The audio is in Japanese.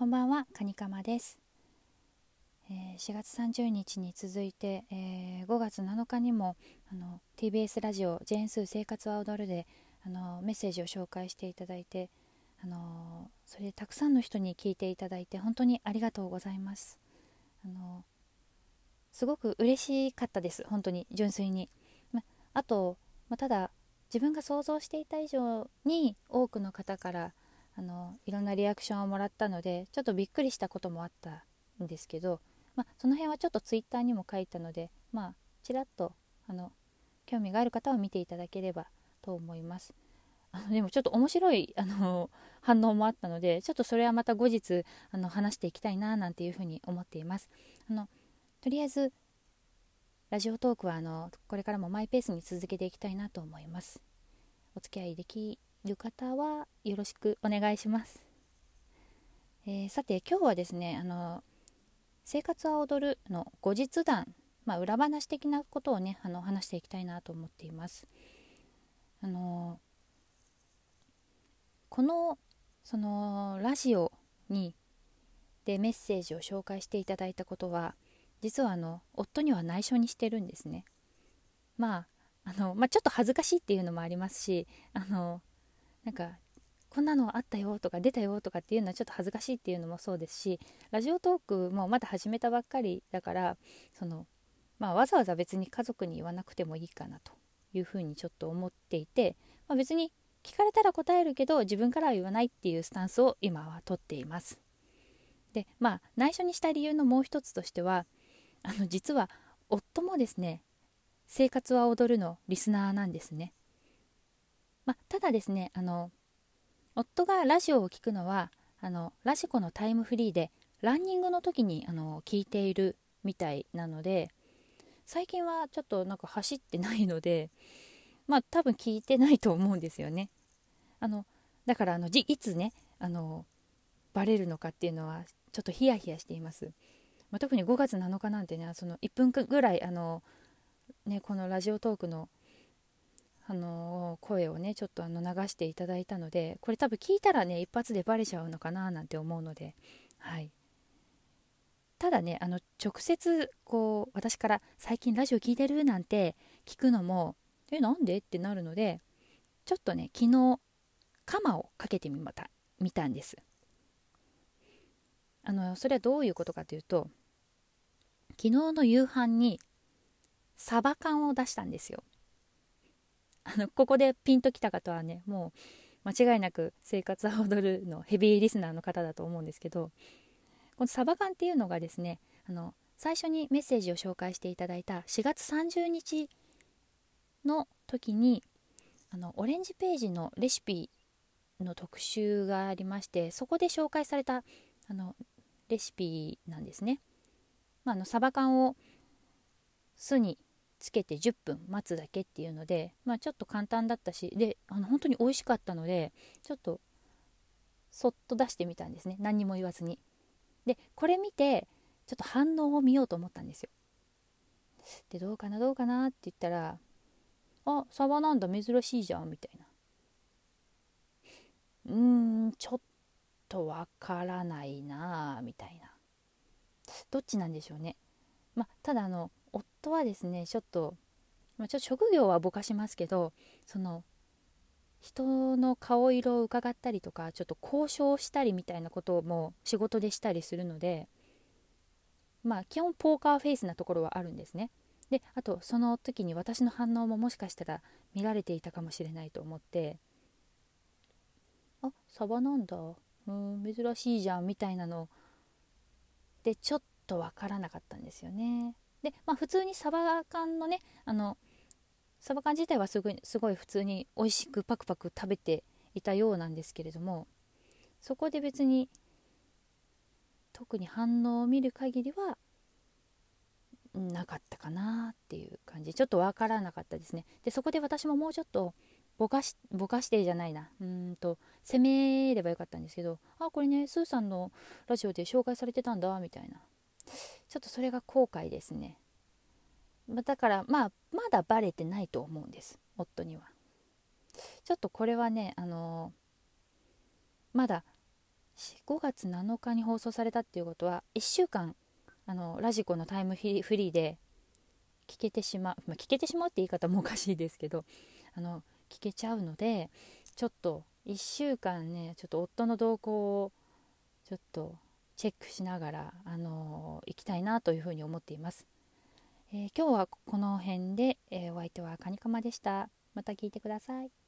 こんばんは、カニカマです、えー、4月30日に続いて、えー、5月7日にもあの TBS ラジオ「ジェーンスー生活は踊るで」あのメッセージを紹介していただいてあのそれでたくさんの人に聞いていただいて本当にありがとうございます。あのすごく嬉しかったです本当に純粋に、ま、あと、まただ自分が想像していた以上に多くの方からあのいろんなリアクションをもらったのでちょっとびっくりしたこともあったんですけど、まあ、その辺はちょっとツイッターにも書いたのでまあちらっとあの興味がある方は見ていただければと思います。あのでもちょっと面白いあの反応もあったのでちょっとそれはまた後日あの話していきたいななんていうふうに思っています。あのとりあえずラジオトークはあのこれからもマイペースに続けていきたいなと思います。お付き合いできる方はよろしくお願いします。えー、さて今日はですねあの「生活は踊る」の後日談、まあ、裏話的なことをねあの話していきたいなと思っています。あのこのそのラジオにでメッセージを紹介していただいたことは実はあの夫には内緒にしてるんですね。まああのまあ、ちょっと恥ずかしいっていうのもありますしあのなんかこんなのあったよとか出たよとかっていうのはちょっと恥ずかしいっていうのもそうですしラジオトークもまだ始めたばっかりだからその、まあ、わざわざ別に家族に言わなくてもいいかなというふうにちょっと思っていて、まあ、別に聞かれたら答えるけど自分からは言わないっていうスタンスを今はとっています。でまあ内緒にした理由のもう一つとしてはあの実は夫もですね「生活は踊る」のリスナーなんですね。まあ、ただですねあの夫がラジオを聴くのはあのラジコのタイムフリーでランニングの時にあの聞いているみたいなので最近はちょっとなんか走ってないのでまあ多分聞いてないと思うんですよね。あのだからあのいつねあのバレるのかっていうのはちょっとヒヤヒヤしています。まあ、特に5月7日なんてねその1分ぐらいあの、ね、このラジオトークの、あの声をねちょっとあの流していただいたのでこれ多分聞いたらね一発でバレちゃうのかななんて思うので、はい、ただねあの直接こう私から「最近ラジオ聞いてる?」なんて聞くのも「えなんで?」ってなるのでちょっとね昨日カマをかけてみまた見たんですあのそれはどういうことかというと昨日の夕飯にサバ缶を出したんですよあのここでピンときた方はねもう間違いなく「生活は踊る」のヘビーリスナーの方だと思うんですけどこのサバ缶っていうのがですねあの最初にメッセージを紹介していただいた4月30日の時にあのオレンジページのレシピの特集がありましてそこで紹介されたあのレシピなんですね。まあ、あのサバ缶を酢につけて10分待つだけっていうので、まあ、ちょっと簡単だったしであの本当に美味しかったのでちょっとそっと出してみたんですね。何にも言わずに。でこれ見てちょっと反応を見ようと思ったんですよ。でどうかなどうかなって言ったらあサバなんだ珍しいじゃんみたいな。うーんちょっとわからないなみたいな。どっちなんでしょうね。まあ、ただあの夫はですねちょっと、ま、ちょっと職業はぼかしますけどその人の顔色を伺ったりとかちょっと交渉したりみたいなことも仕事でしたりするのでまあ基本ポーカーフェイスなところはあるんですね。であとその時に私の反応ももしかしたら見られていたかもしれないと思ってあサバなんだうん珍しいじゃんみたいなのでちょっと分からなかったんですよね。で、まあ、普通にサバ缶のねあのサバ缶自体はすごいすごい普通に美味しくパクパク食べていたようなんですけれどもそこで別に特に反応を見る限りはなかったかなっていう感じ。ちょっと分からなかったですね。でそこで私ももうちょっとぼかしぼかしてじゃないな。うんと攻めればよかったんですけどあこれねスーさんのラジオで紹介されてたんだみたいな。ちょっとそれが後悔ですね。だからまあまだバレてないと思うんです。夫には。ちょっとこれはねあのー、まだ5月7日に放送されたっていうことは1週間あのラジコのタイムフリーで聞けてしまう、まあ、聞けてしまうって言い方もおかしいですけどあの聞けちゃうのでちょっと1週間ねちょっと夫の動向をちょっとチェックしながら、あの行きたいなというふうに思っています、えー、今日はこの辺で、えー、お相手はカニカマでした。また聞いてください。